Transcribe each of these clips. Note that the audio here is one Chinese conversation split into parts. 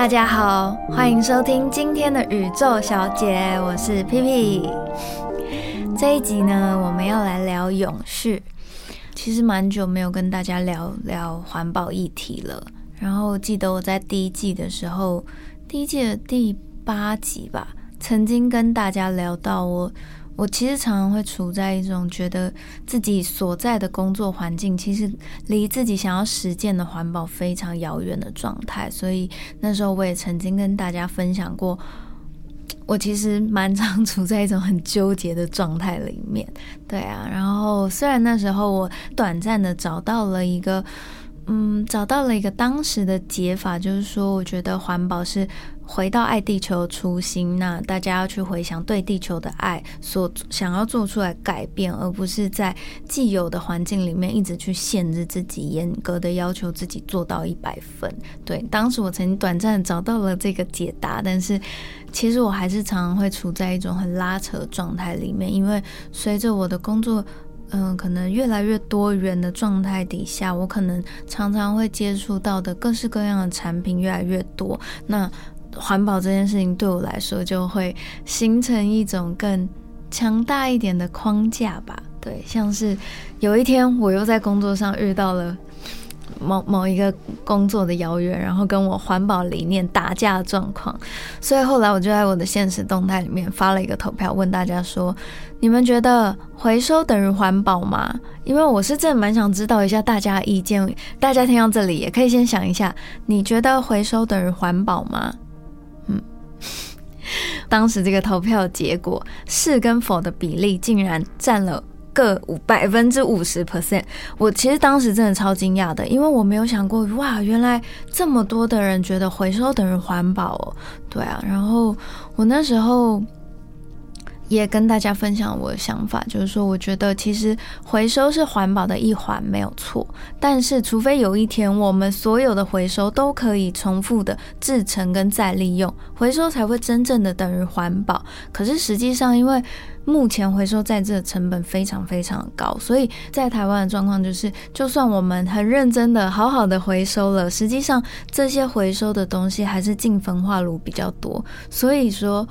大家好，欢迎收听今天的宇宙小姐，我是 P P。这一集呢，我们要来聊永续。其实蛮久没有跟大家聊聊环保议题了。然后记得我在第一季的时候，第一季的第八集吧，曾经跟大家聊到我。我其实常常会处在一种觉得自己所在的工作环境，其实离自己想要实践的环保非常遥远的状态。所以那时候我也曾经跟大家分享过，我其实蛮常处在一种很纠结的状态里面。对啊，然后虽然那时候我短暂的找到了一个，嗯，找到了一个当时的解法，就是说，我觉得环保是。回到爱地球初心，那大家要去回想对地球的爱，所想要做出来改变，而不是在既有的环境里面一直去限制自己，严格的要求自己做到一百分。对，当时我曾经短暂找到了这个解答，但是其实我还是常常会处在一种很拉扯状态里面，因为随着我的工作，嗯，可能越来越多元的状态底下，我可能常常会接触到的各式各样的产品越来越多，那。环保这件事情对我来说，就会形成一种更强大一点的框架吧。对，像是有一天我又在工作上遇到了某某一个工作的邀约，然后跟我环保理念打架的状况，所以后来我就在我的现实动态里面发了一个投票，问大家说：你们觉得回收等于环保吗？因为我是真的蛮想知道一下大家意见。大家听到这里也可以先想一下，你觉得回收等于环保吗？当时这个投票结果是跟否的比例竟然占了个五百分之五十 percent。我其实当时真的超惊讶的，因为我没有想过，哇，原来这么多的人觉得回收等于环保哦。对啊，然后我那时候。也跟大家分享我的想法，就是说，我觉得其实回收是环保的一环，没有错。但是，除非有一天我们所有的回收都可以重复的制成跟再利用，回收才会真正的等于环保。可是实际上，因为目前回收在这的成本非常非常高，所以在台湾的状况就是，就算我们很认真的好好的回收了，实际上这些回收的东西还是进焚化炉比较多。所以说。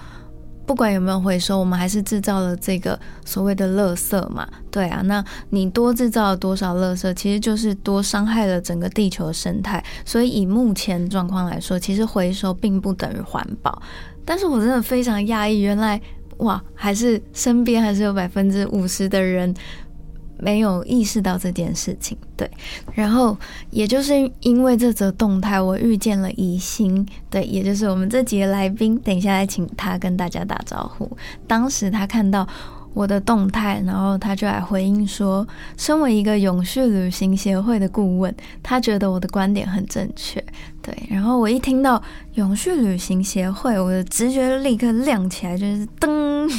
不管有没有回收，我们还是制造了这个所谓的垃圾嘛？对啊，那你多制造了多少垃圾，其实就是多伤害了整个地球生态。所以以目前状况来说，其实回收并不等于环保。但是我真的非常压抑，原来哇，还是身边还是有百分之五十的人。没有意识到这件事情，对，然后也就是因为这则动态，我遇见了宜兴，对，也就是我们这几个来宾，等一下来请他跟大家打招呼。当时他看到我的动态，然后他就来回应说，身为一个永续旅行协会的顾问，他觉得我的观点很正确。对，然后我一听到永续旅行协会，我的直觉立刻亮起来，就是噔，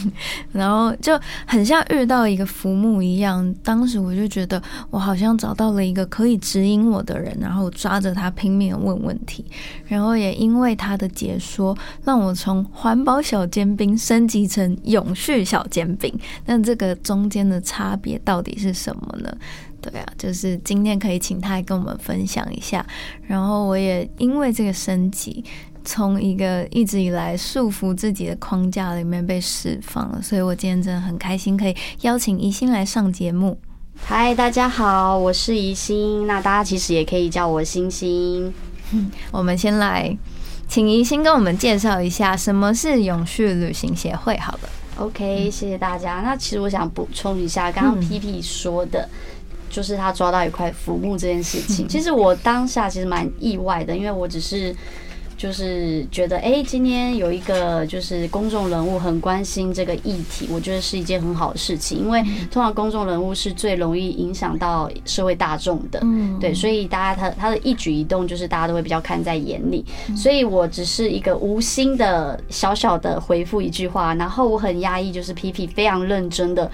然后就很像遇到一个浮木一样。当时我就觉得，我好像找到了一个可以指引我的人，然后抓着他拼命问问题。然后也因为他的解说，让我从环保小尖兵升级成永续小尖兵。那这个中间的差别到底是什么呢？对啊，就是今天可以请他来跟我们分享一下。然后我也因为这个升级，从一个一直以来束缚自己的框架里面被释放了，所以我今天真的很开心，可以邀请宜兴来上节目。嗨，大家好，我是宜兴，那大家其实也可以叫我星星。我们先来请宜兴跟我们介绍一下什么是永续旅行协会。好了，OK，谢谢大家。那其实我想补充一下刚刚 P P 说的。就是他抓到一块浮木这件事情，其实我当下其实蛮意外的，因为我只是就是觉得，哎，今天有一个就是公众人物很关心这个议题，我觉得是一件很好的事情，因为通常公众人物是最容易影响到社会大众的，对，所以大家他他的一举一动就是大家都会比较看在眼里，所以我只是一个无心的小小的回复一句话，然后我很压抑，就是 P P 非常认真的。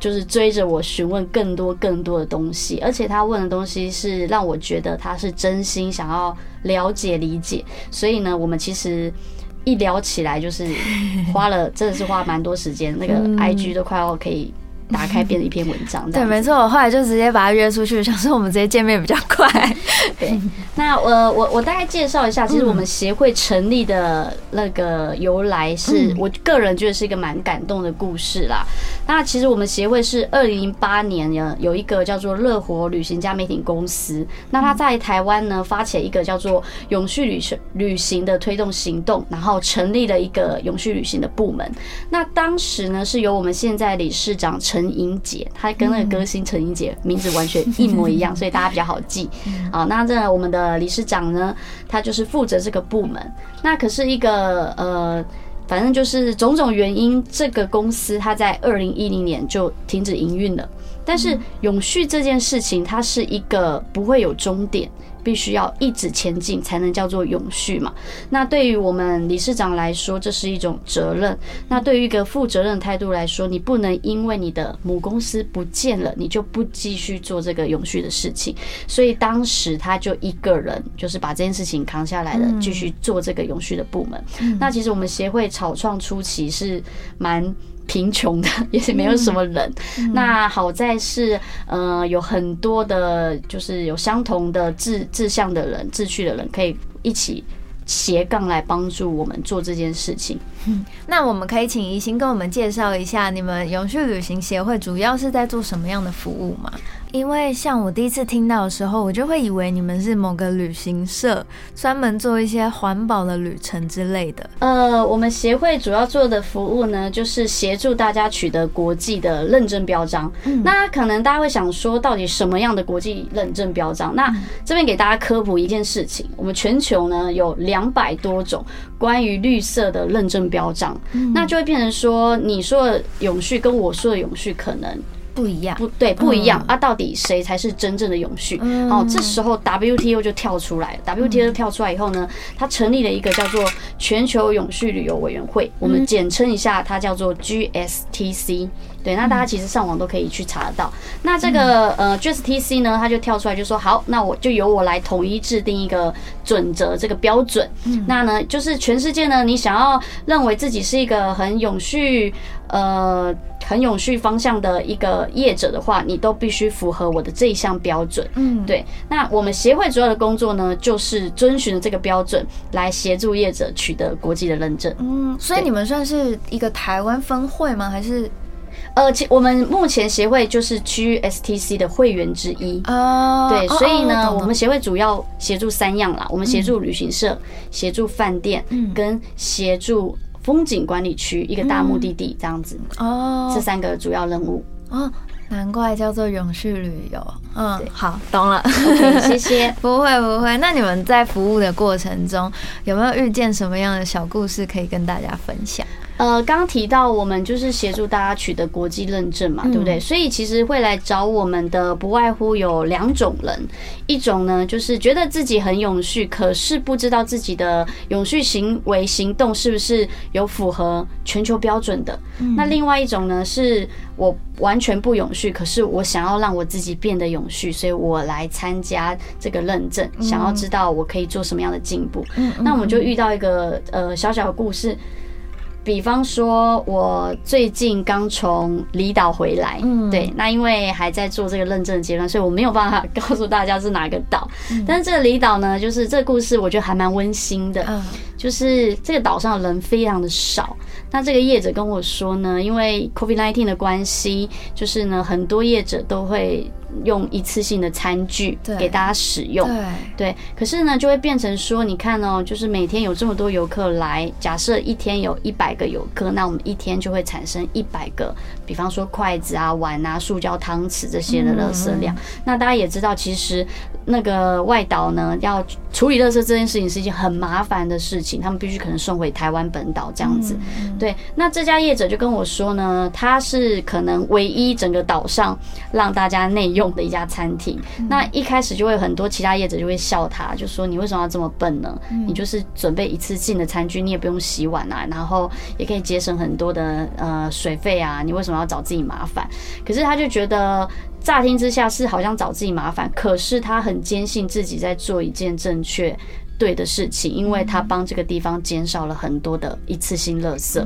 就是追着我询问更多更多的东西，而且他问的东西是让我觉得他是真心想要了解理解，所以呢，我们其实一聊起来就是花了真的是花蛮多时间，那个 I G 都快要可以打开变成一篇文章。对，没错，我后来就直接把他约出去，想说我们直接见面比较快。对，那我我我大概介绍一下，其实我们协会成立的那个由来，是我个人觉得是一个蛮感动的故事啦。那其实我们协会是二零零八年呢有一个叫做乐活旅行家媒体公司，那他在台湾呢发起一个叫做永续旅行旅行的推动行动，然后成立了一个永续旅行的部门。那当时呢是由我们现在理事长陈英杰，他跟那个歌星陈英杰名字完全一模一样，所以大家比较好记啊。那这我们的理事长呢，他就是负责这个部门。那可是一个呃，反正就是种种原因，这个公司它在二零一零年就停止营运了。但是永续这件事情，它是一个不会有终点。必须要一直前进，才能叫做永续嘛。那对于我们理事长来说，这是一种责任。那对于一个负责任态度来说，你不能因为你的母公司不见了，你就不继续做这个永续的事情。所以当时他就一个人，就是把这件事情扛下来了，继续做这个永续的部门。那其实我们协会草创初期是蛮。贫穷的也是没有什么人，那好在是呃有很多的，就是有相同的志志向的人、志趣的人，可以一起斜杠来帮助我们做这件事情。那我们可以请怡心跟我们介绍一下，你们永续旅行协会主要是在做什么样的服务吗？因为像我第一次听到的时候，我就会以为你们是某个旅行社，专门做一些环保的旅程之类的。呃，我们协会主要做的服务呢，就是协助大家取得国际的认证标章。那可能大家会想说，到底什么样的国际认证标章？那这边给大家科普一件事情：我们全球呢有两百多种关于绿色的认证标章，那就会变成说，你说的永续跟我说的永续可能。不一样，不对，不一样啊！到底谁才是真正的永续？哦，这时候 WTO 就跳出来了。WTO 跳出来以后呢，它成立了一个叫做全球永续旅游委员会，我们简称一下，它叫做 GSTC。对，那大家其实上网都可以去查得到。那这个呃 GSTC 呢，它就跳出来就说，好，那我就由我来统一制定一个准则，这个标准。那呢，就是全世界呢，你想要认为自己是一个很永续呃。很永续方向的一个业者的话，你都必须符合我的这一项标准。嗯，对。那我们协会主要的工作呢，就是遵循这个标准来协助业者取得国际的认证。嗯，所以你们算是一个台湾分会吗？还是？呃，其我们目前协会就是区域 STC 的会员之一。哦，对，所以呢，我们协会主要协助三样啦，我们协助旅行社、协助饭店，跟协助。风景管理区一个大目的地这样子哦，这三个主要任务哦，难怪叫做永续旅游。嗯，好，懂了，谢谢。不会不会，那你们在服务的过程中有没有遇见什么样的小故事可以跟大家分享？呃，刚刚提到我们就是协助大家取得国际认证嘛，对不对？所以其实会来找我们的不外乎有两种人，一种呢就是觉得自己很永续，可是不知道自己的永续行为行动是不是有符合全球标准的。那另外一种呢是我完全不永续，可是我想要让我自己变得永续，所以我来参加这个认证，想要知道我可以做什么样的进步。那我们就遇到一个呃小小的故事。比方说，我最近刚从离岛回来，对，那因为还在做这个认证阶段，所以我没有办法告诉大家是哪个岛。但是这个离岛呢，就是这个故事，我觉得还蛮温馨的。就是这个岛上的人非常的少。那这个业者跟我说呢，因为 COVID-19 的关系，就是呢，很多业者都会。用一次性的餐具给大家使用，对，可是呢，就会变成说，你看哦，就是每天有这么多游客来，假设一天有一百个游客，那我们一天就会产生一百个，比方说筷子啊、碗啊、塑胶汤匙这些的垃圾量。那大家也知道，其实那个外岛呢，要处理垃圾这件事情是一件很麻烦的事情，他们必须可能送回台湾本岛这样子。对，那这家业者就跟我说呢，他是可能唯一整个岛上让大家内用。的一家餐厅，那一开始就会很多其他业者就会笑他，就说你为什么要这么笨呢？你就是准备一次性的餐具，你也不用洗碗啊，然后也可以节省很多的呃水费啊，你为什么要找自己麻烦？可是他就觉得乍听之下是好像找自己麻烦，可是他很坚信自己在做一件正确。对的事情，因为他帮这个地方减少了很多的一次性垃圾。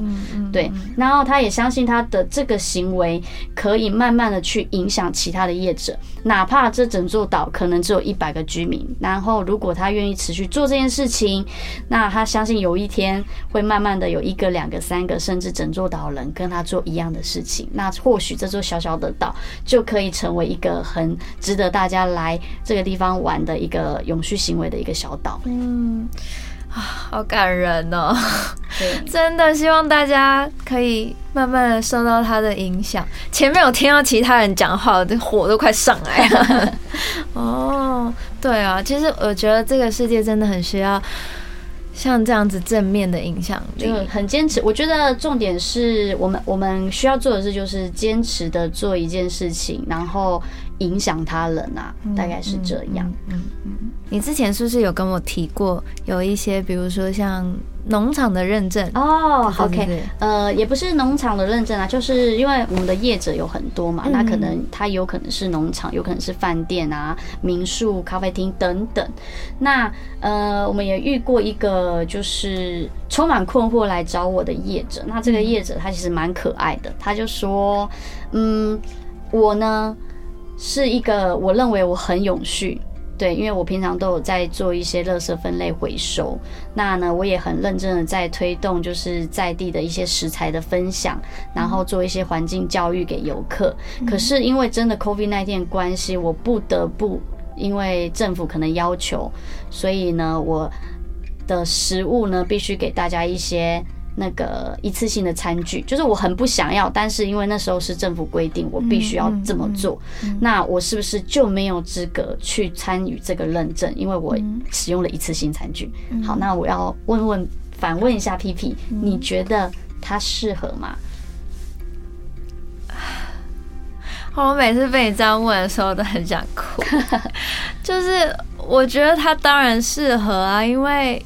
对，然后他也相信他的这个行为可以慢慢的去影响其他的业者，哪怕这整座岛可能只有一百个居民，然后如果他愿意持续做这件事情，那他相信有一天会慢慢的有一个、两个、三个，甚至整座岛人跟他做一样的事情，那或许这座小小的岛就可以成为一个很值得大家来这个地方玩的一个永续行为的一个小岛。嗯，啊，好感人哦！真的希望大家可以慢慢的受到他的影响。前面有听到其他人讲话，我的火都快上来了。哦，对啊，其实我觉得这个世界真的很需要像这样子正面的影响力就。很坚持。我觉得重点是我们我们需要做的事就是坚持的做一件事情，然后影响他人啊，大概是这样。嗯嗯，你之前是不是有跟我提过有一些，比如说像农场的认证？哦，OK，呃，也不是农场的认证啊，就是因为我们的业者有很多嘛，嗯那可能他有可能是农场，有可能是饭店啊、民宿、咖啡厅等等。那呃，我们也遇过一个就是充满困惑来找我的业者，那这个业者他其实蛮可爱的，他就说，嗯，我呢是一个我认为我很永续。对，因为我平常都有在做一些垃圾分类回收，那呢，我也很认真的在推动，就是在地的一些食材的分享，然后做一些环境教育给游客。可是因为真的 COVID 1 9的关系，我不得不因为政府可能要求，所以呢，我的食物呢必须给大家一些。那个一次性的餐具，就是我很不想要，但是因为那时候是政府规定，我必须要这么做。那我是不是就没有资格去参与这个认证？因为我使用了一次性餐具。好，那我要问问反问一下 P P，你觉得它适合吗？我每次被你这样问的时候，都很想哭。就是我觉得它当然适合啊，因为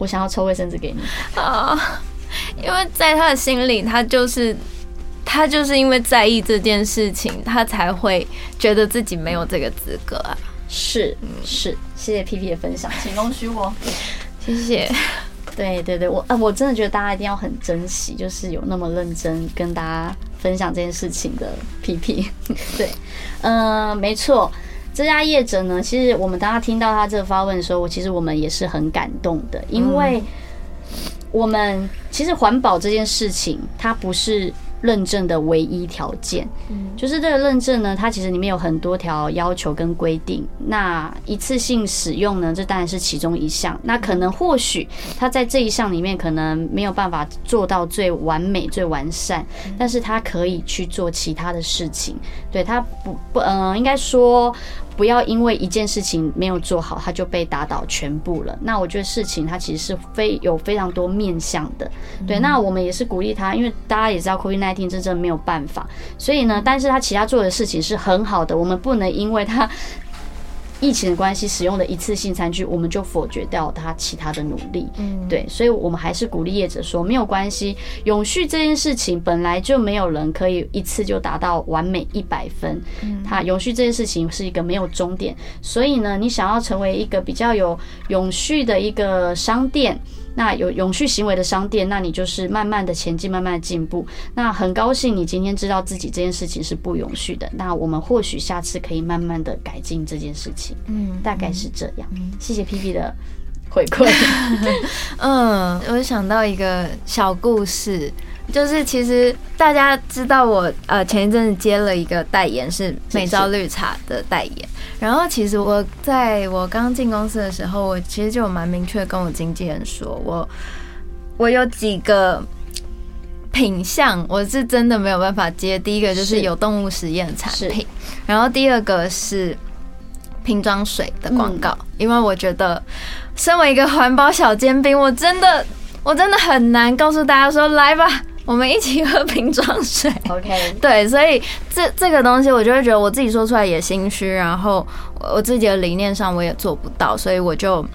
我想要抽卫生纸给你。啊，因为在他的心里，他就是他就是因为在意这件事情，他才会觉得自己没有这个资格啊。是是，谢谢 P P 的分享，请容许我。谢谢。对对对，我啊，我真的觉得大家一定要很珍惜，就是有那么认真跟大家分享这件事情的 P P。对，呃，没错，这家业者呢，其实我们当他听到他这个发问的时候，我其实我们也是很感动的，因为我们其实环保这件事情，它不是认证的唯一条件。就是这个认证呢，它其实里面有很多条要求跟规定。那一次性使用呢，这当然是其中一项。那可能或许它在这一项里面可能没有办法做到最完美、最完善，但是它可以去做其他的事情。对它不不，嗯、应该说不要因为一件事情没有做好，他就被打倒全部了。那我觉得事情它其实是非有非常多面向的。对，那我们也是鼓励他，因为大家也知道 COVID 1 9真正没有办法，所以呢，但是他其他做的事情是很好的，我们不能因为他疫情的关系使用的一次性餐具，我们就否决掉他其他的努力。嗯，对，所以我们还是鼓励业者说，没有关系，永续这件事情本来就没有人可以一次就达到完美一百分。它永续这件事情是一个没有终点，所以呢，你想要成为一个比较有永续的一个商店。那有永续行为的商店，那你就是慢慢的前进，慢慢的进步。那很高兴你今天知道自己这件事情是不永续的，那我们或许下次可以慢慢的改进这件事情，嗯大概是这样。谢谢 P P 的回馈。嗯，我想到一个小故事，就是其实大家知道我呃前一阵子接了一个代言是美招绿茶的代言，然后其实我在我刚进公司的时候，我其实就有蛮明确跟我经纪人说，我我有几个。品相我是真的没有办法接，第一个就是是。有动物实验产品，然后第二个是瓶装水的广告，因为我觉得身为一个环保小尖兵，我真的我真的很难告诉大家说来吧，我们一起喝瓶装水。OK，对，所以这这个东西，我就会觉得我自己说出来也心虚，然后我我自己的理念上我也做不到，所以我就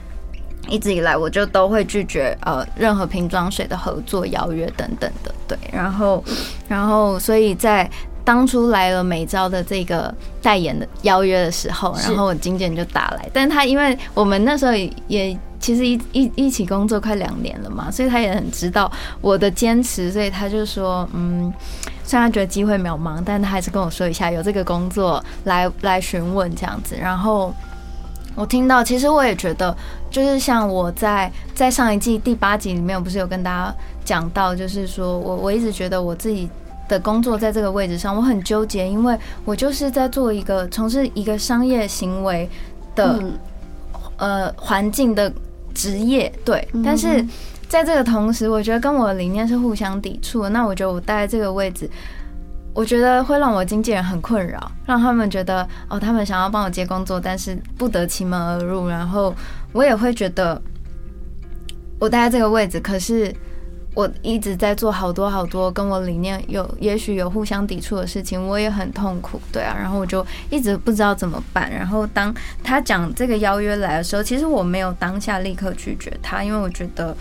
一直以来我就都会拒绝呃任何瓶装水的合作邀约等等的，对，然后然后所以在当初来了美招的这个代言的邀约的时候，然后我经纪人就打来，但他因为我们那时候也其实一一一起工作快两年了嘛，所以他也很知道我的坚持，所以他就说，嗯，虽然他觉得机会渺茫，但他还是跟我说一下有这个工作来来询问这样子，然后。我听到，其实我也觉得，就是像我在在上一季第八集里面，我不是有跟大家讲到，就是说我我一直觉得我自己的工作在这个位置上，我很纠结，因为我就是在做一个从事一个商业行为的呃环境的职业，对，但是在这个同时，我觉得跟我的理念是互相抵触的。那我觉得我待在这个位置。我觉得会让我经纪人很困扰，让他们觉得哦，他们想要帮我接工作，但是不得其门而入。然后我也会觉得，我待在这个位置，可是我一直在做好多好多跟我理念有也许有互相抵触的事情，我也很痛苦，对啊。然后我就一直不知道怎么办。然后当他讲这个邀约来的时候，其实我没有当下立刻拒绝他，因为我觉得，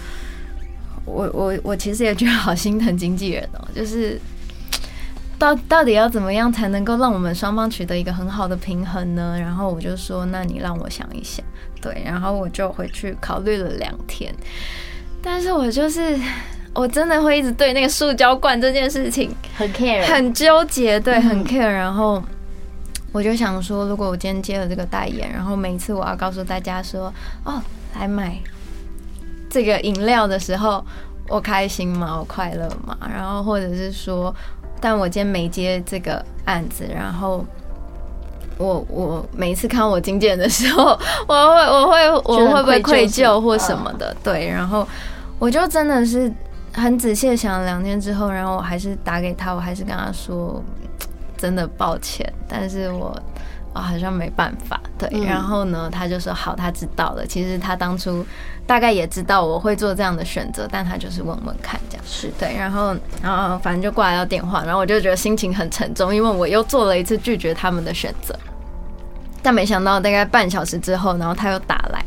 我我我其实也觉得好心疼经纪人哦，就是。到到底要怎么样才能够让我们双方取得一个很好的平衡呢？然后我就说，那你让我想一想，对，然后我就回去考虑了两天。但是我就是我真的会一直对那个塑胶罐这件事情很 care，很纠结，对，很 care。然后我就想说，如果我今天接了这个代言，然后每一次我要告诉大家说，哦，来买这个饮料的时候，我开心吗？我快乐吗？然后或者是说。但我今天没接这个案子，然后我我每一次看我经纪人的时候，我会我会我会不会愧疚或什么的？对，然后我就真的是很仔细的想了两天之后，然后我还是打给他，我还是跟他说，真的抱歉，但是我。啊，好像没办法，对。然后呢，他就说好，他知道了。其实他当初大概也知道我会做这样的选择，但他就是问问看这样。是对。然后，然后反正就挂掉电话，然后我就觉得心情很沉重，因为我又做了一次拒绝他们的选择。但没想到大概半小时之后，然后他又打来，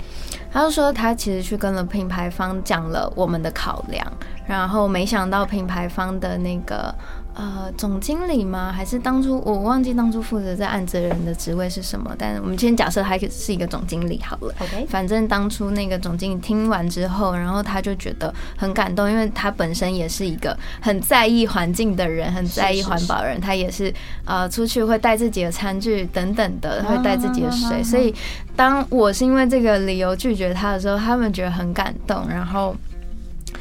他就说他其实去跟了品牌方讲了我们的考量，然后没想到品牌方的那个。呃，总经理吗？还是当初我忘记当初负责这案子的人的职位是什么？但是我们先假设他是一个总经理好了。OK，反正当初那个总经理听完之后，然后他就觉得很感动，因为他本身也是一个很在意环境的人，很在意环保人。他也是呃，出去会带自己的餐具等等的，会带自己的水。所以当我是因为这个理由拒绝他的时候，他们觉得很感动。然后，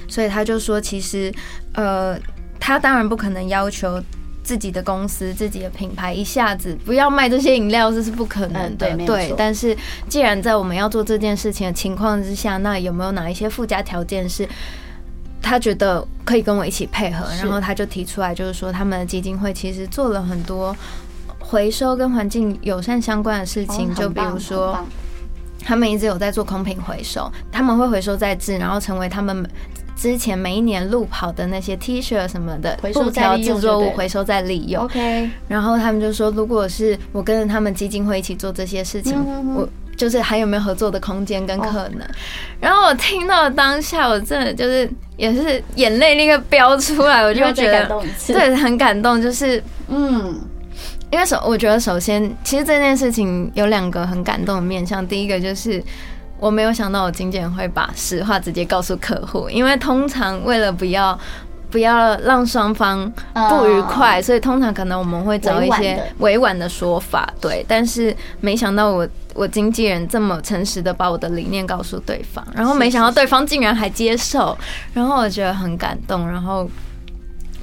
所以他就说，其实呃。他当然不可能要求自己的公司、自己的品牌一下子不要卖这些饮料，这是不可能的。对，但是既然在我们要做这件事情的情况之下，那有没有哪一些附加条件是他觉得可以跟我一起配合？然后他就提出来，就是说他们的基金会其实做了很多回收跟环境友善相关的事情，就比如说他们一直有在做空瓶回收，他们会回收再制，然后成为他们。之前每一年路跑的那些 T 恤什么的布条制作物回收再利用。OK，然后他们就说，如果是我跟着他们基金会一起做这些事情，我就是还有没有合作的空间跟可能。然后我听到当下，我真的就是也是眼泪那个飙出来，我就觉得对很感动，就是嗯，因为首我觉得首先其实这件事情有两个很感动的面向，第一个就是。我没有想到我经纪人会把实话直接告诉客户，因为通常为了不要不要让双方不愉快，所以通常可能我们会找一些委婉的说法，对。但是没想到我我经纪人这么诚实的把我的理念告诉对方，然后没想到对方竟然还接受，然后我觉得很感动。然后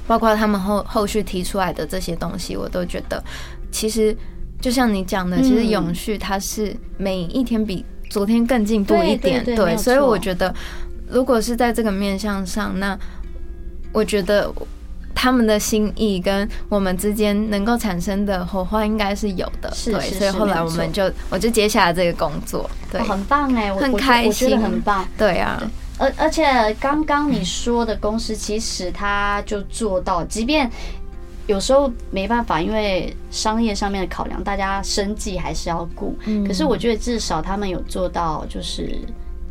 包括他们后后续提出来的这些东西，我都觉得其实就像你讲的，其实永续它是每一天比。昨天更进步一点，对，所以我觉得，如果是在这个面向上，那我觉得他们的心意跟我们之间能够产生的火花应该是有的，对，所以后来我们就我就接下来这个工作，对，很棒哎，很开心，很棒，对啊，而而且刚刚你说的公司其实他就做到，即便。有时候没办法，因为商业上面的考量，大家生计还是要顾。可是我觉得至少他们有做到，就是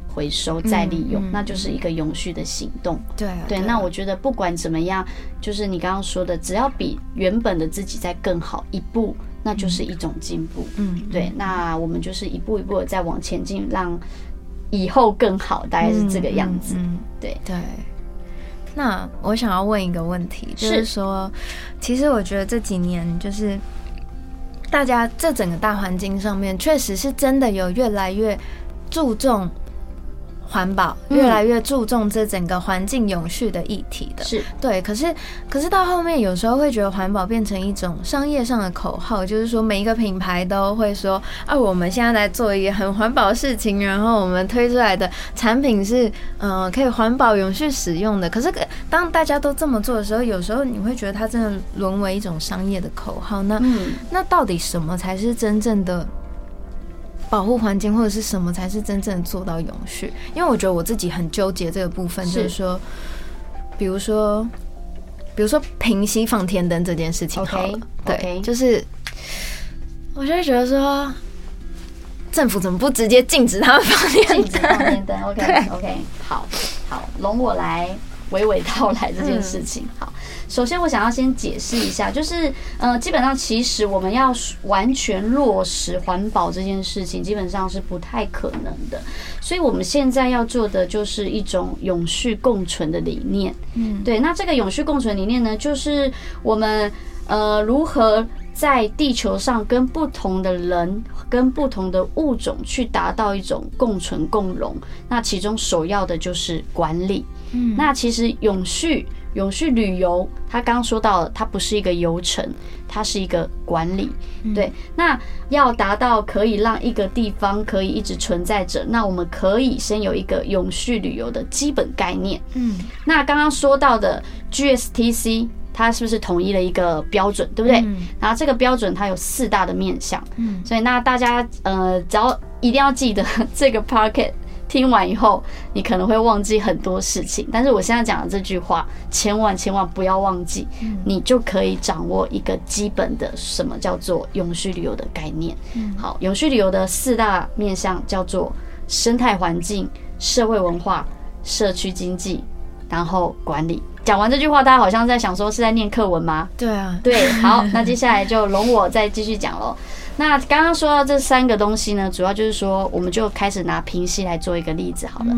回收再利用，那就是一个永续的行动。对对，那我觉得不管怎么样，就是你刚刚说的，只要比原本的自己再更好一步，那就是一种进步。嗯，对，那我们就是一步一步的再往前进，让以后更好，大概是这个样子。对对。那我想要问一个问题，就是说，其实我觉得这几年就是大家这整个大环境上面，确实是真的有越来越注重。环保越来越注重这整个环境永续的议题的，是对。可是，可是到后面有时候会觉得环保变成一种商业上的口号，就是说每一个品牌都会说啊，我们现在在做一个很环保的事情，然后我们推出来的产品是嗯可以环保永续使用的。可是当大家都这么做的时候，有时候你会觉得它真的沦为一种商业的口号。那那到底什么才是真正的？保护环境或者是什么才是真正做到永续？因为我觉得我自己很纠结这个部分，就是说，比如说，比如说平息放天灯这件事情，好了，对，就是我就会觉得说，政府怎么不直接禁止他们放天灯？禁止放天灯，OK OK，好好，容我来娓娓道来这件事情，好。首先，我想要先解释一下，就是，呃，基本上其实我们要完全落实环保这件事情，基本上是不太可能的。所以，我们现在要做的就是一种永续共存的理念。嗯，对。那这个永续共存理念呢，就是我们呃如何在地球上跟不同的人、跟不同的物种去达到一种共存共荣。那其中首要的就是管理。嗯，那其实永续。永续旅游，他刚刚说到了，它不是一个游程，它是一个管理。对，那要达到可以让一个地方可以一直存在着，那我们可以先有一个永续旅游的基本概念。嗯，那刚刚说到的 GSTC，它是不是统一了一个标准，对不对？然后这个标准它有四大的面向。嗯，所以那大家呃，只要一定要记得 这个 Pocket。听完以后，你可能会忘记很多事情，但是我现在讲的这句话，千万千万不要忘记，你就可以掌握一个基本的什么叫做永续旅游的概念。好，永续旅游的四大面向叫做生态环境、社会文化、社区经济，然后管理。讲完这句话，大家好像在想说是在念课文吗？对啊，对，好，那接下来就容我再继续讲喽。那刚刚说到这三个东西呢，主要就是说，我们就开始拿平息来做一个例子好了。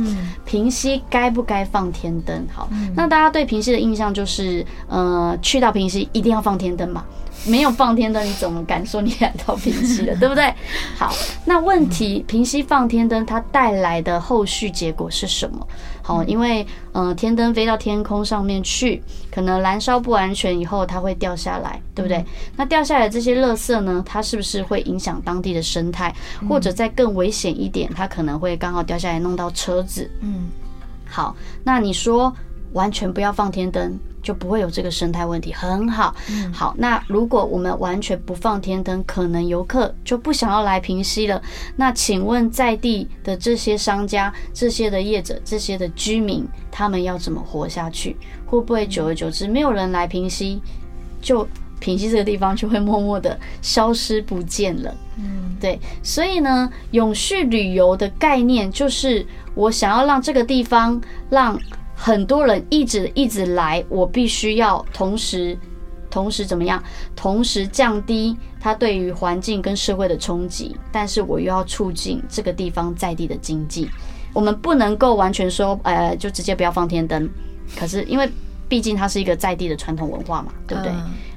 平息该不该放天灯？好，那大家对平息的印象就是，呃，去到平息一定要放天灯嘛。没有放天灯，你怎么敢说你来到平息了，对不对？好，那问题平息放天灯，它带来的后续结果是什么？好，因为嗯，天灯飞到天空上面去，可能燃烧不完全以后，它会掉下来，对不对？那掉下来这些垃圾呢，它是不是会影响当地的生态？或者再更危险一点，它可能会刚好掉下来弄到车子。嗯，好，那你说完全不要放天灯？就不会有这个生态问题，很好。好，那如果我们完全不放天灯，可能游客就不想要来平溪了。那请问在地的这些商家、这些的业者、这些的居民，他们要怎么活下去？会不会久而久之没有人来平溪，就平溪这个地方就会默默的消失不见了？嗯，对。所以呢，永续旅游的概念就是我想要让这个地方让。很多人一直一直来，我必须要同时，同时怎么样？同时降低它对于环境跟社会的冲击，但是我又要促进这个地方在地的经济。我们不能够完全说，呃，就直接不要放天灯。可是因为毕竟它是一个在地的传统文化嘛，对不对？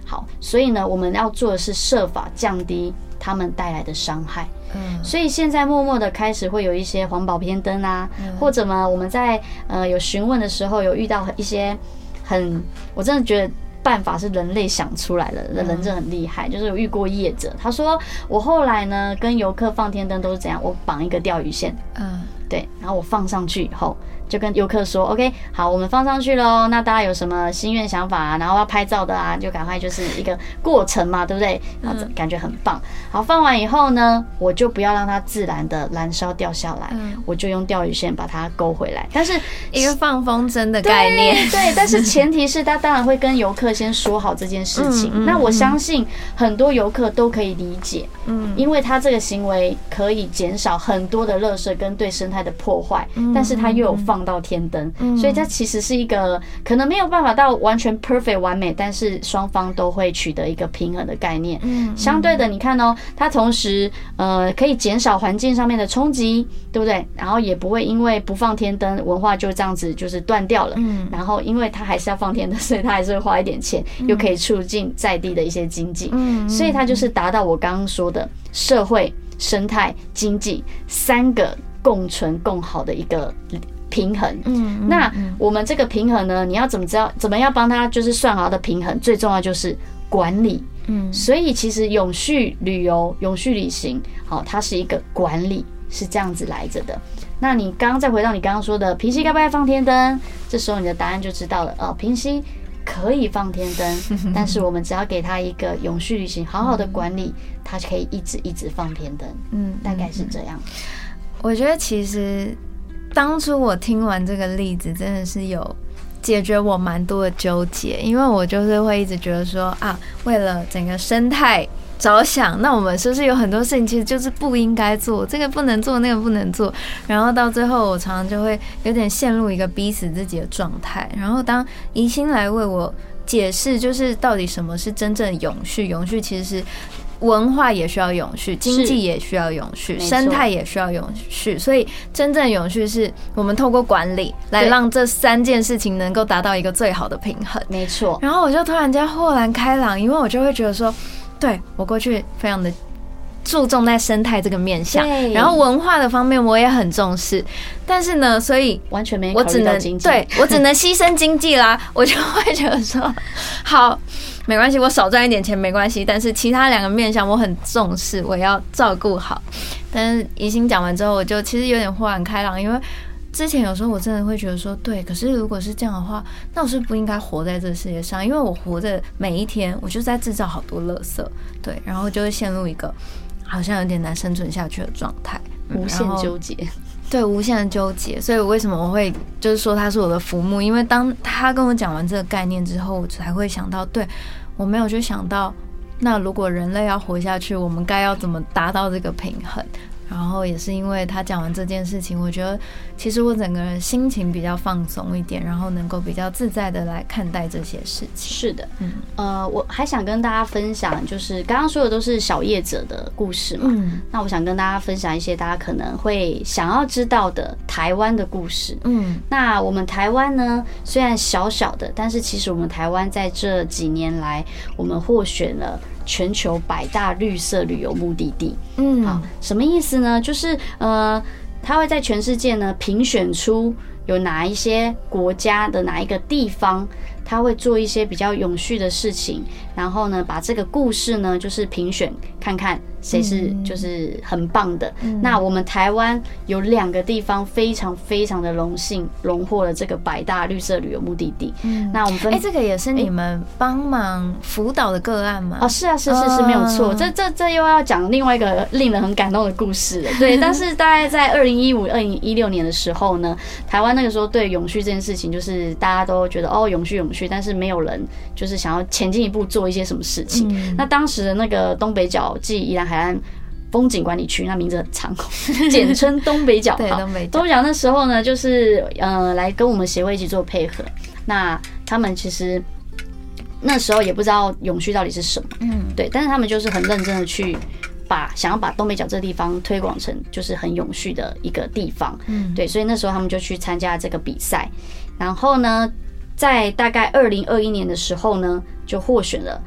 好，所以呢，我们要做的是设法降低他们带来的伤害。嗯，所以现在默默的开始会有一些环保偏灯啊，或者嘛，我们在呃有询问的时候，有遇到一些很，我真的觉得办法是人类想出来的，人真的很厉害。就是有遇过业者，他说我后来呢跟游客放天灯都是怎样，我绑一个钓鱼线，嗯，对，然后我放上去以后，就跟游客说，OK，好，我们放上去喽。那大家有什么心愿想法啊？然后要拍照的啊，就赶快就是一个过程嘛，对不对？然后感觉很棒。好，放完以后呢，我就不要让它自然的燃烧掉下来，我就用钓鱼线把它勾回来。但是一个放风筝的概念，对，但是前提是他当然会跟游客先说好这件事情。那我相信很多游客都可以理解，嗯，因为他这个行为可以减少很多的垃圾跟对生态的破坏，但是他又有放到天灯，所以它其实是一个可能没有办法到完全 perfect 完美，但是双方都会取得一个平衡的概念。嗯，相对的，你看哦，它同时呃可以减少环境上面的冲击，对不对？然后也不会因为不放天灯，文化就这样子就是断掉了。嗯，然后因为它还是要放天灯，所以它还是会花一点钱，又可以促进在地的一些经济。嗯，所以它就是达到我刚刚说的社会、生态、经济三个共存共好的一个。平衡，嗯，那我们这个平衡呢？你要怎么知道？怎么样帮他就是算好的平衡？最重要就是管理，嗯，所以其实永续旅游、永续旅行，好，它是一个管理，是这样子来着的。那你刚刚再回到你刚刚说的平息该不该放天灯？这时候你的答案就知道了哦，平息可以放天灯，但是我们只要给他一个永续旅行，好好的管理，它可以一直一直放天灯，嗯，大概是这样。我觉得其实。当初我听完这个例子，真的是有解决我蛮多的纠结，因为我就是会一直觉得说啊，为了整个生态着想，那我们是不是有很多事情其实就是不应该做，这个不能做，那个不能做，然后到最后我常常就会有点陷入一个逼死自己的状态。然后当宜心来为我解释，就是到底什么是真正永续，永续其实是。文化也需要永续，经济也需要永续，生态也需要永续。所以，真正永续是我们透过管理来让这三件事情能够达到一个最好的平衡。没错。然后我就突然间豁然开朗，因为我就会觉得说，对我过去非常的注重在生态这个面向，然后文化的方面我也很重视。但是呢，所以完全没我只能对我只能牺牲经济啦，我就会觉得说好。没关系，我少赚一点钱没关系，但是其他两个面向我很重视，我要照顾好。但是怡心讲完之后，我就其实有点豁然开朗，因为之前有时候我真的会觉得说，对，可是如果是这样的话，那我是不应该活在这个世界上，因为我活着每一天，我就在制造好多垃圾，对，然后就会陷入一个好像有点难生存下去的状态，无限纠结。对，无限的纠结，所以为什么我会就是说他是我的浮木？因为当他跟我讲完这个概念之后，我才会想到，对我没有去想到，那如果人类要活下去，我们该要怎么达到这个平衡？然后也是因为他讲完这件事情，我觉得其实我整个人心情比较放松一点，然后能够比较自在的来看待这些事情。是的，嗯，呃，我还想跟大家分享，就是刚刚说的都是小业者的故事嘛。嗯，那我想跟大家分享一些大家可能会想要知道的台湾的故事。嗯，那我们台湾呢，虽然小小的，但是其实我们台湾在这几年来，我们获选了。全球百大绿色旅游目的地，嗯，好，什么意思呢？就是呃，它会在全世界呢评选出有哪一些国家的哪一个地方，它会做一些比较永续的事情，然后呢，把这个故事呢，就是评选看看。谁是就是很棒的？那我们台湾有两个地方非常非常的荣幸荣获了这个百大绿色旅游目的地。那我们分哎，这个也是你们帮忙辅导的个案吗？哦，是啊，是是是没有错。这这这又要讲另外一个令人很感动的故事了。对，但是大概在二零一五、二零一六年的时候呢，台湾那个时候对永续这件事情，就是大家都觉得哦，永续永续，但是没有人就是想要前进一步做一些什么事情。那当时的那个东北角即宜兰。海岸风景管理区，那名字很长，简称 东北角。对，东北东北角那时候呢，就是呃，来跟我们协会一起做配合。那他们其实那时候也不知道永续到底是什么，嗯，对。但是他们就是很认真的去把想要把东北角这个地方推广成就是很永续的一个地方，嗯，对。所以那时候他们就去参加这个比赛，然后呢，在大概二零二一年的时候呢，就获选了。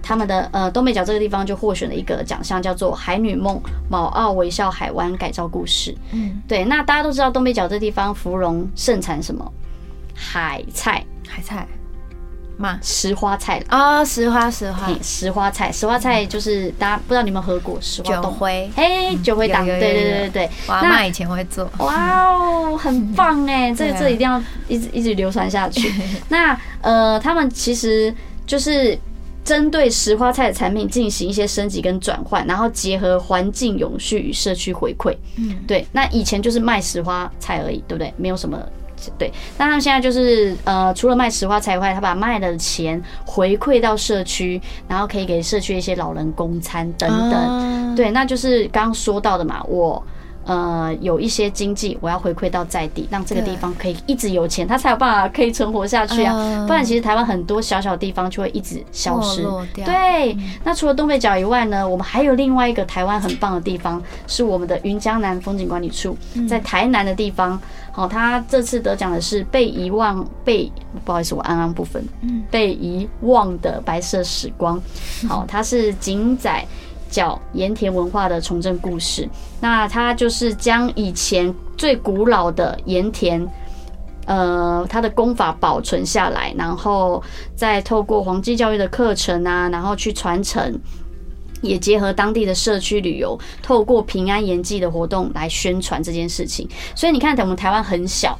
他们的呃东北角这个地方就获选了一个奖项，叫做《海女梦卯澳微笑海湾改造故事》。嗯，对，那大家都知道东北角这地方芙蓉盛产什么？海菜，海菜，嘛？石花菜哦，石花石花嘿，石花菜，石花菜就是大家不知道你们喝过石花酒冻，灰，嘿，酒灰党，有有有对对对对对，我阿那妈以前会做。哇哦，很棒哎，这这一定要一直一直流传下去。那呃，他们其实就是针对石花菜的产品进行一些升级跟转换，然后结合环境永续与社区回馈。嗯，对，那以前就是卖石花菜而已，对不对？没有什么。对，那他们现在就是呃，除了卖石花菜以外，他把卖的钱回馈到社区，然后可以给社区一些老人供餐等等。等，对，那就是刚刚说到的嘛，我呃有一些经济，我要回馈到在地，让这个地方可以一直有钱，他才有办法可以存活下去啊。嗯不然，其实台湾很多小小地方就会一直消失。对，那除了东北角以外呢，我们还有另外一个台湾很棒的地方，是我们的云江南风景管理处，嗯在台南的地方。好，他这次得奖的是被遗忘被不好意思，我安安不分，嗯被遗忘的白色时光。好，它是景仔角盐田文化的重振故事。那它就是将以前最古老的盐田。呃，他的功法保存下来，然后再透过黄基教育的课程啊，然后去传承，也结合当地的社区旅游，透过平安延祭的活动来宣传这件事情。所以你看，我们台湾很小，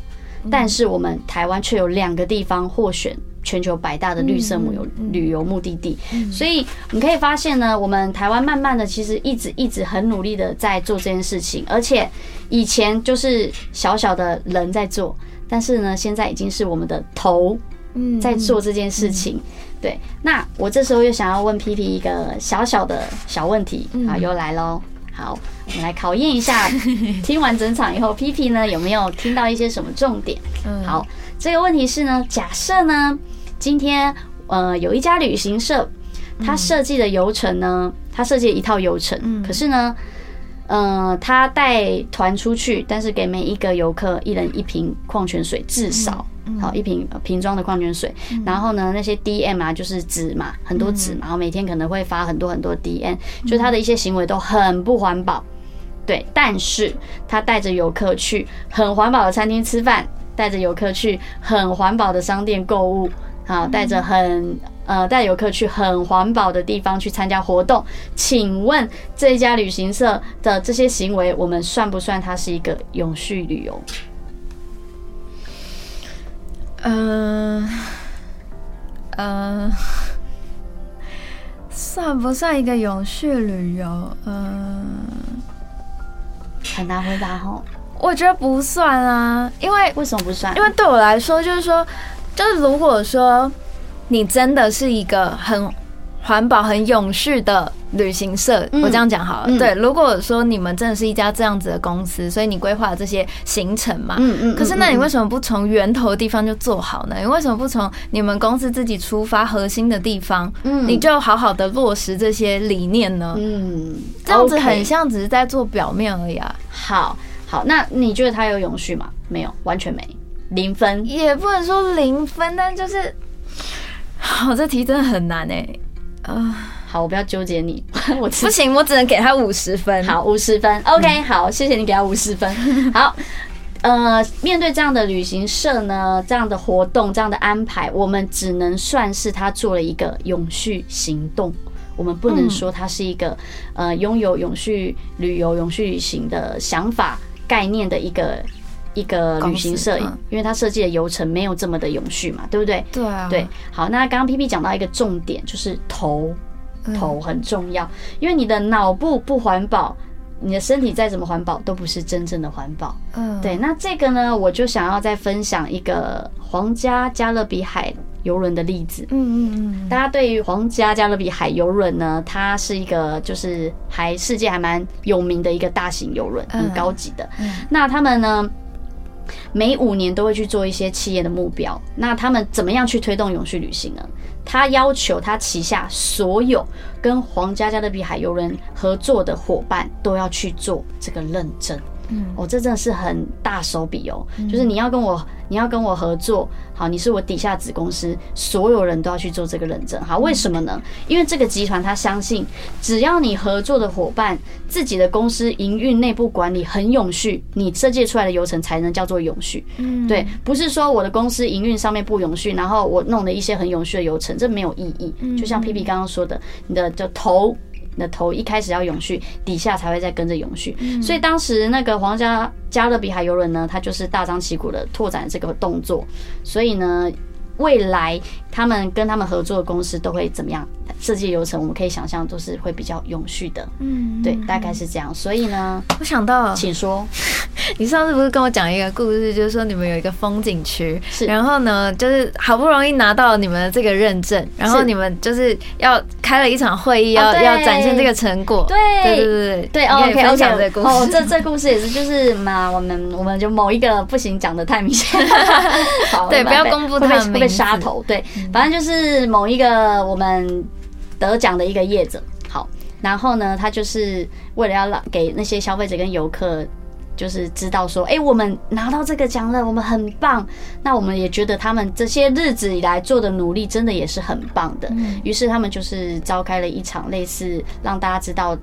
但是我们台湾却有两个地方获选全球百大的绿色旅游旅游目的地。所以你可以发现呢，我们台湾慢慢的其实一直一直很努力的在做这件事情，而且以前就是小小的人在做，但是呢，现在已经是我们的头嗯在做这件事情。对，那我这时候又想要问 P P 一个小小的小问题啊，又来喽。好，我们来考验一下，听完整场以后，P P 呢有没有听到一些什么重点？嗯好，这个问题是呢，假设呢，今天呃有一家旅行社，它设计的游程呢，它设计了一套游程，嗯可是呢，呃，他带团出去，但是给每一个游客一人一瓶矿泉水，至少。好，一瓶呃瓶装的矿泉水，然后呢，那些 DM 啊，就是纸嘛，很多纸嘛，然后每天可能会发很多很多 DM，就他的一些行为都很不环保，对，但是他带着游客去很环保的餐厅吃饭，带着游客去很环保的商店购物，好，带着很呃带游客去很环保的地方去参加活动。请问这一家旅行社的这些行为，我们算不算它是一个永续旅游？嗯呃，算不算一个永续旅游？嗯，很难回答哦。我觉得不算啊，因为为什么不算？因为对我来说，就是说，就是如果说你真的是一个很环保、很永续的旅行社，嗯我这样讲好了。嗯对，如果说你们真的是一家这样子的公司，所以你规划这些行程嘛，嗯嗯可是那你为什么不从源头的地方就做好呢？你为什么不从你们公司自己出发核心的地方，嗯你就好好的落实这些理念呢？嗯这样子很像只是在做表面而已啊，好好，那你觉得它有永续吗？没有，完全没，零分。也不能说零分，但就是，好，这题真的很难哎、啊、好，我不要纠结你，我不行，我只能给他五十分。，好，五十分，OK，好，谢谢你给他五十分。好，呃，面对这样的旅行社呢，这样的活动，这样的安排，我们只能算是他做了一个永续行动。我们不能说它是一个呃拥有永续旅游、永续旅行的想法概念的一个一个旅行社因为它设计的流程没有这么的永续嘛，对不对？对啊，对，好，那刚刚 P P 讲到一个重点，就是头，嗯头很重要，因为你的脑部不环保，你的身体再怎么环保，都不是真正的环保。嗯，对，那这个呢，我就想要再分享一个皇家加勒比海游轮的例子。嗯嗯嗯大家对于皇家加勒比海游轮呢，它是一个就是还世界还蛮有名的一个大型游轮，很嗯高级的。嗯那他们呢，每五年都会去做一些企业的目标。那他们怎么样去推动永续旅行呢？他要求他旗下所有跟皇家加勒比海游轮合作的伙伴都要去做这个认证。嗯，哦，这真的是很大手笔哦，就是你要跟我你要跟我合作，好，你是我底下子公司，所有人都要去做这个认证，好，为什么呢？因为这个集团他相信，只要你合作的伙伴自己的公司营运内部管理很永续，你设计出来的流程才能叫做永续。嗯，对，不是说我的公司营运上面不永续，然后我弄了一些很永续的流程，这没有意义。就像 P P 刚刚说的，你的就头。你的头一开始要永续，底下才会再跟着永续。所以当时那个皇家加勒比海游轮呢，它就是大张旗鼓的拓展这个动作。所以呢，未来他们跟他们合作的公司都会怎么样？设计流程我们可以想象都是会比较永续的。嗯，对，大概是这样。所以呢，我想到，请说。你上次不是跟我讲一个故事，就是说你们有一个风景区，是，然后呢，就是好不容易拿到你们的这个认证，然后你们就是要开了一场会议，要要展现这个成果。对对对对对，OK OK。哦，这 这故事也是，就是嘛，我们我们就某一个不行讲的太明显，好，对，不要公布他会被杀头。对，反正就是某一个我们得奖的一个业者，好，然后呢，他就是为了要让给那些消费者跟游客。就是知道说，哎，我们拿到这个奖了，我们很棒。那我们也觉得他们这些日子以来做的努力，真的也是很棒的。于是他们就是召开了一场类似让大家知道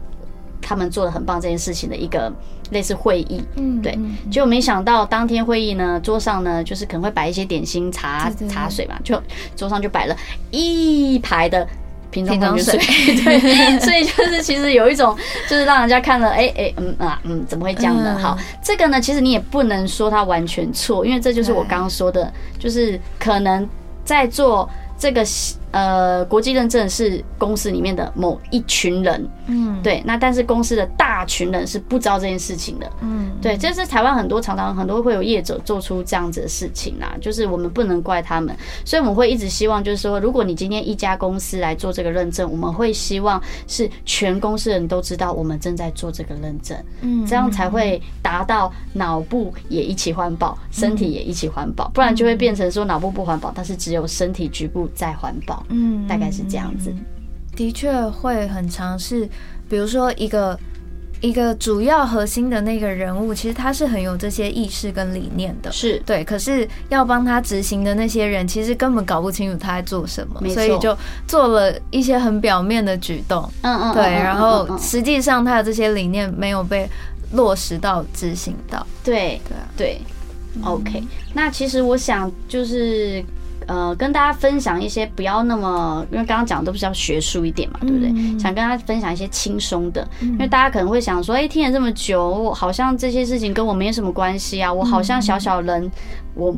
他们做的很棒这件事情的一个类似会议。嗯，对。结果没想到当天会议呢，桌上呢就是可能会摆一些点心、茶、茶水嘛，就桌上就摆了一排的。瓶装水，对，所以就是其实有一种，就是让人家看了，哎哎，嗯啊，嗯，怎么会这样呢？好，这个呢，其实你也不能说它完全错，因为这就是我刚刚说的，就是可能在做这个。呃，国际认证是公司里面的某一群人，嗯，对，那但是公司的大群人是不知道这件事情的，嗯，对，这是台湾很多常常很多会有业者做出这样子的事情啦，就是我们不能怪他们，所以我们会一直希望，就是说，如果你今天一家公司来做这个认证，我们会希望是全公司人都知道我们正在做这个认证，嗯，这样才会达到脑部也一起环保，身体也一起环保，不然就会变成说脑部不环保，但是只有身体局部在环保。嗯，大概是这样子，的确会很尝试。比如说一个一个主要核心的那个人物，其实他是很有这些意识跟理念的，是对。可是要帮他执行的那些人，其实根本搞不清楚他在做什么，所以就做了一些很表面的举动。嗯嗯，对。然后实际上他的这些理念没有被落实到执行到。对对。OK，那其实我想就是。呃，跟大家分享一些不要那么，因为刚刚讲的都比较学术一点嘛，对不对？想跟大家分享一些轻松的，因为大家可能会想说，哎，听了这么久，我好像这些事情跟我没什么关系啊，我好像小小人，我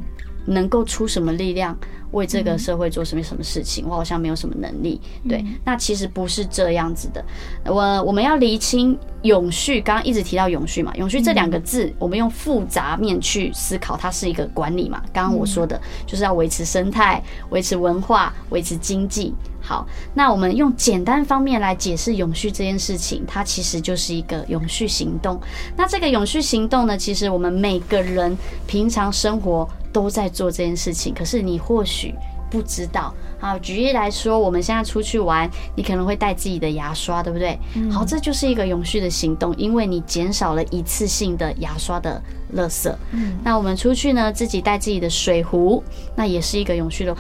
能够出什么力量？为这个社会做什么什么事情，我好像没有什么能力。对，那其实不是这样子的。我我们要厘清永续，刚刚一直提到永续嘛，永续这两个字，我们用复杂面去思考，它是一个管理嘛。刚刚我说的就是要维持生态、维持文化、维持经济。好，那我们用简单方面来解释永续这件事情，它其实就是一个永续行动。那这个永续行动呢，其实我们每个人平常生活都在做这件事情，可是你或许不知道。好，举例来说，我们现在出去玩，你可能会带自己的牙刷，对不对？好，这就是一个永续的行动，因为你减少了一次性的牙刷的垃圾。嗯，那我们出去呢，自己带自己的水壶，那也是一个永续的。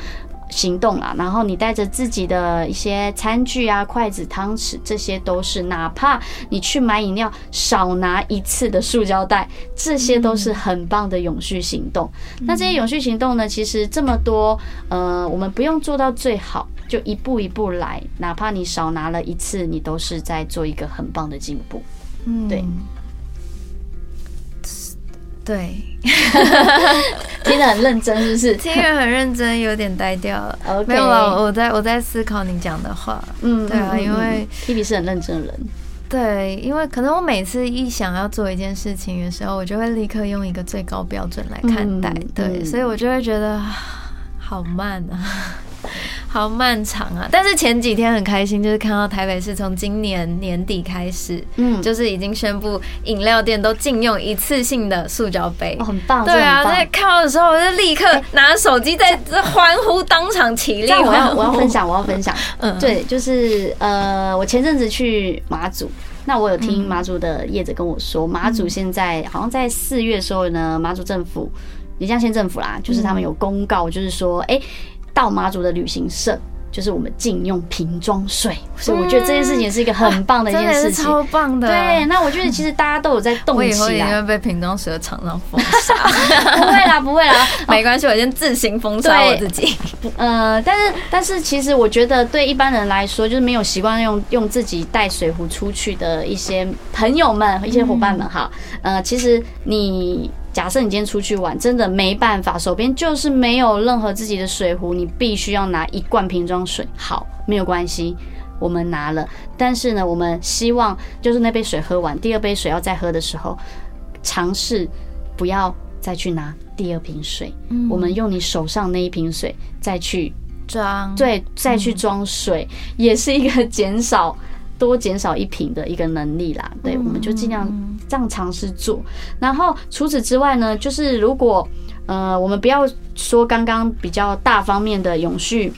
行动啦，然后你带着自己的一些餐具啊、筷子、汤匙，这些都是，哪怕你去买饮料少拿一次的塑胶袋，这些都是很棒的永续行动。那这些永续行动呢，其实这么多，呃，我们不用做到最好，就一步一步来，哪怕你少拿了一次，你都是在做一个很棒的进步。嗯，对。对，听得很认真，是不是？听得很认真，有点呆掉了。没有啊，我在我在思考你讲的话。嗯，对啊，因为 P P 是很认真的人。对，因为可能我每次一想要做一件事情的时候，我就会立刻用一个最高标准来看待。对，所以我就会觉得好慢啊。好漫长啊！但是前几天很开心，就是看到台北市从今年年底开始，嗯，就是已经宣布饮料店都禁用一次性的塑胶杯，很棒。对啊，在看到的时候，我就立刻拿手机在欢呼，当场起立。我要我要分享，我要分享。嗯，对，就是呃，我前阵子去马祖，那我有听马祖的叶子跟我说，马祖现在好像在四月的时候呢，马祖政府，漓江县政府啦，就是他们有公告，就是说，哎，到马祖的旅行社。就是我们禁用瓶装水，所以我觉得这件事情是一个很棒的一件事情，超棒的。对，那我觉得其实大家都有在动起来。因为被瓶装水的厂商封杀，不会啦，不会啦，没关系，我先自行封杀我自己。呃，但是但是其实我觉得对一般人来说，就是没有习惯用用自己带水壶出去的一些朋友们、一些伙伴们哈，呃，其实你。假设你今天出去玩，真的没办法，手边就是没有任何自己的水壶，你必须要拿一罐瓶装水。好，没有关系，我们拿了。但是呢，我们希望就是那杯水喝完，第二杯水要再喝的时候，尝试不要再去拿第二瓶水。嗯，我们用你手上那一瓶水再去装，对，再去装水，也是一个减少。多减少一瓶的一个能力啦，对，我们就尽量这样尝试做。然后除此之外呢，就是如果呃，我们不要说刚刚比较大方面的永续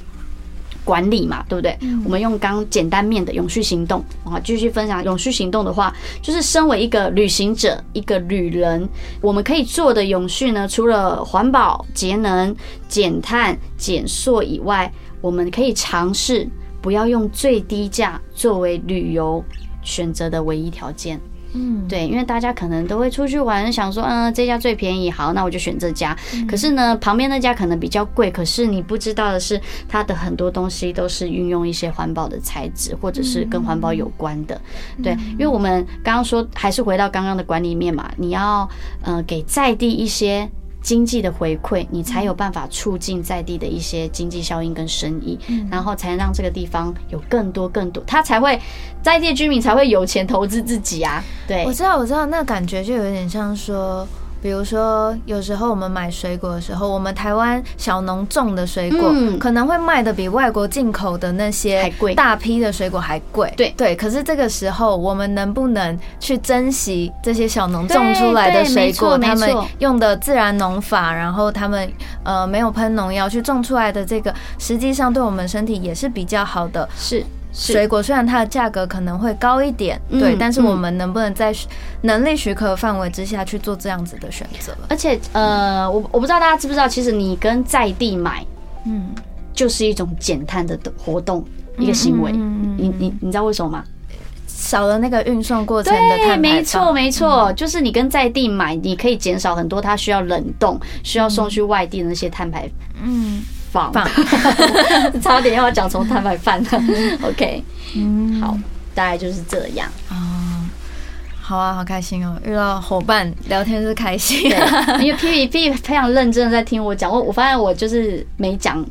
管理嘛，对不对？我们用刚简单面的永续行动啊，继续分享永续行动的话，就是身为一个旅行者，一个旅人，我们可以做的永续呢，除了环保、节能、减碳、减塑以外，我们可以尝试。不要用最低价作为旅游选择的唯一条件。嗯，对，因为大家可能都会出去玩，想说，嗯，这家最便宜，好，那我就选这家。可是呢，旁边那家可能比较贵。可是你不知道的是，它的很多东西都是运用一些环保的材质，或者是跟环保有关的。对，因为我们刚刚说，还是回到刚刚的管理面嘛，你要，呃，给在地一些。经济的回馈，你才有办法促进在地的一些经济效应跟生意，然后才能让这个地方有更多更多，他才会在地居民才会有钱投资自己啊。对，我知道，我知道，那感觉就有点像说。比如说，有时候我们买水果的时候，我们台湾小农种的水果可能会卖的比外国进口的那些大批的水果还贵。对对，可是这个时候，我们能不能去珍惜这些小农种出来的水果？他们用的自然农法，然后他们呃没有喷农药去种出来的这个，实际上对我们身体也是比较好的。是。水果虽然它的价格可能会高一点，对，但是我们能不能在能力许可范围之下去做这样子的选择？而且，呃，我我不知道大家知不知道，其实你跟在地买，嗯，就是一种减碳的活动，一个行为。你你你知道为什么吗？少了那个运送过程的碳没错没错，就是你跟在地买，你可以减少很多它需要冷冻、需要送去外地的那些碳排。嗯。放，差点要讲从摊牌饭了。OK，嗯，好，大概就是这样。哦，好啊，好开心哦，遇到伙伴聊天是开心。因为 P P P 非常认真的在听我讲，我我发现我就是每讲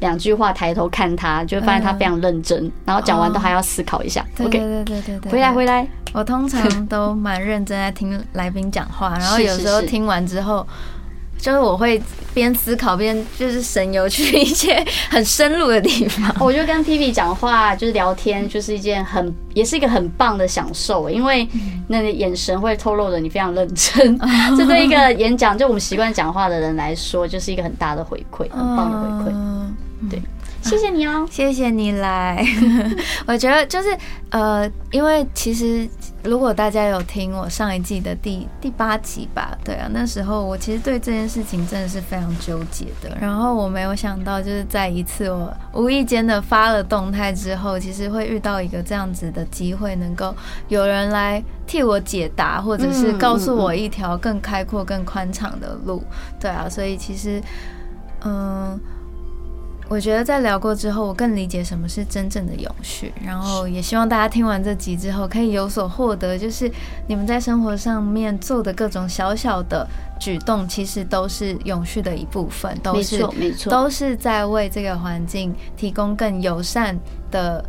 两句话，抬头看他，就发现他非常认真，然后讲完都还要思考一下。OK，对对对对对，回来回来，我通常 都蛮认真在听来宾讲话，然后有时候听完之后。就是我会边思考边就是神游去一些很深入的地方。我觉得跟 P P 讲话就是聊天，就是一件很也是一个很棒的享受，因为那个眼神会透露着你非常认真。这对一个演讲就我们习惯讲话的人来说，就是一个很大的回馈，很棒的回馈。对。谢谢你哦，谢谢你来。我觉得就是呃，因为其实如果大家有听我上一季的第第八集吧，对啊，那时候我其实对这件事情真的是非常纠结的。然后我没有想到，就是在一次我无意间的发了动态之后，其实会遇到一个这样子的机会，能够有人来替我解答，或者是告诉我一条更开阔、更宽敞的路。对啊，所以其实嗯。我觉得在聊过之后，我更理解什么是真正的永续。然后也希望大家听完这集之后，可以有所获得，就是你们在生活上面做的各种小小的举动，其实都是永续的一部分，都是没错，没错，都是在为这个环境提供更友善的，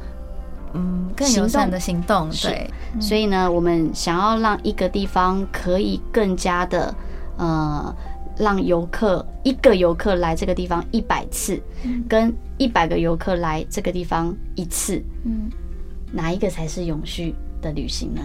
嗯，更友善的行动。对，所以呢，我们想要让一个地方可以更加的，呃。让游客一个游客来这个地方一百次，跟一百个游客来这个地方一次，嗯，哪一个才是永续的旅行呢？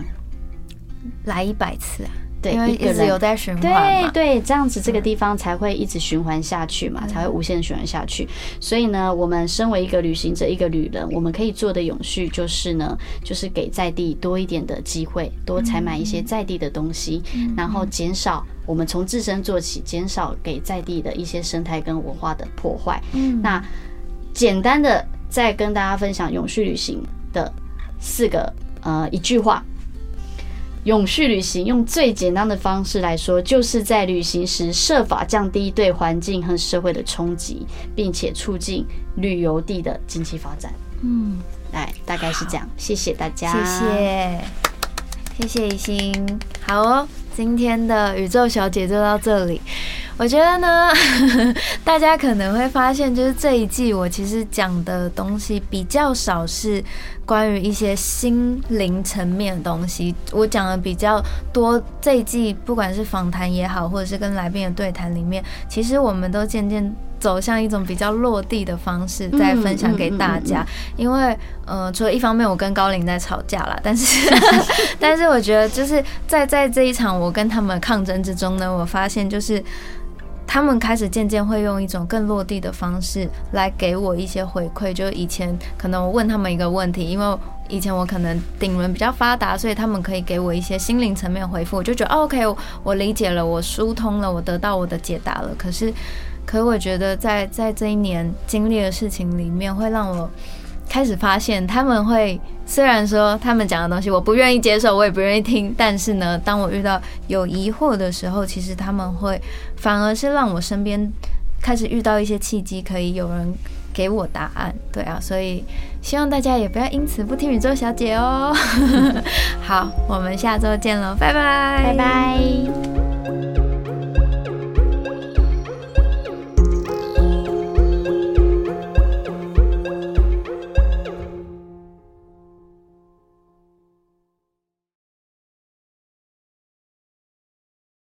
来一百次啊？对，因为一直有在循环对对，这样子这个地方才会一直循环下去嘛，才会无限循环下去。所以呢，我们身为一个旅行者，一个旅人，我们可以做的永续就是呢，就是给在地多一点的机会，多采买一些在地的东西，然后减少我们从自身做起，减少给在地的一些生态跟文化的破坏。嗯，那简单的再跟大家分享永续旅行的四个呃一句话。永续旅行用最简单的方式来说，就是在旅行时设法降低对环境和社会的冲击，并且促进旅游地的经济发展。嗯，来，大概是这样。谢谢大家，谢谢，谢谢一心。好哦，今天的宇宙小姐就到这里。我觉得呢，大家可能会发现，就是这一季我其实讲的东西比较少，是关于一些心灵层面的东西。我讲的比较多，这一季不管是访谈也好，或者是跟来宾的对谈里面，其实我们都渐渐。走向一种比较落地的方式，再分享给大家。因为，呃，除了一方面我跟高林在吵架了，但是，但是我觉得就是在在这一场我跟他们抗争之中呢，我发现就是他们开始渐渐会用一种更落地的方式来给我一些回馈。就以前可能我问他们一个问题，因为以前我可能顶轮比较发达，所以他们可以给我一些心灵层面回复，我就觉得 OK，我理解了，我疏通了，我得到我的解答了。可是。可我觉得，在在这一年经历的事情里面，会让我开始发现，他们会虽然说他们讲的东西我不愿意接受，我也不愿意听，但是呢，当我遇到有疑惑的时候，其实他们会反而是让我身边开始遇到一些契机，可以有人给我答案。对啊，所以希望大家也不要因此不听宇宙小姐哦。好，我们下周见喽，拜拜，拜拜。